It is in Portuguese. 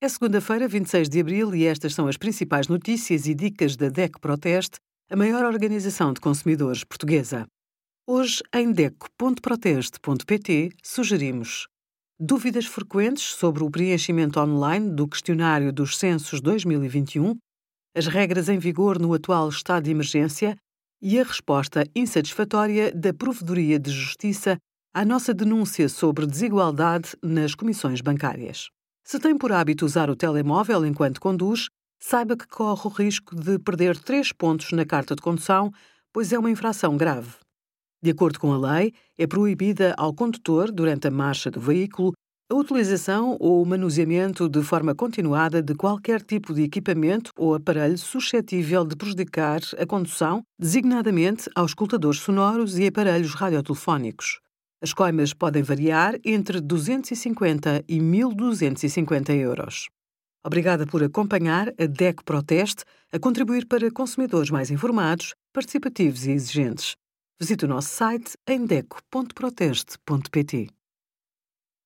É segunda-feira, 26 de abril, e estas são as principais notícias e dicas da DEC Proteste, a maior organização de consumidores portuguesa. Hoje, em DEC.proteste.pt, sugerimos dúvidas frequentes sobre o preenchimento online do questionário dos censos 2021, as regras em vigor no atual estado de emergência e a resposta insatisfatória da Provedoria de Justiça à nossa denúncia sobre desigualdade nas comissões bancárias. Se tem por hábito usar o telemóvel enquanto conduz, saiba que corre o risco de perder três pontos na carta de condução, pois é uma infração grave. De acordo com a lei, é proibida ao condutor, durante a marcha do veículo, a utilização ou o manuseamento de forma continuada de qualquer tipo de equipamento ou aparelho suscetível de prejudicar a condução, designadamente aos escutadores sonoros e aparelhos radiotelefónicos. As coimas podem variar entre 250 e 1.250 euros. Obrigada por acompanhar a DEC Proteste a contribuir para consumidores mais informados, participativos e exigentes. Visite o nosso site em deco.proteste.pt.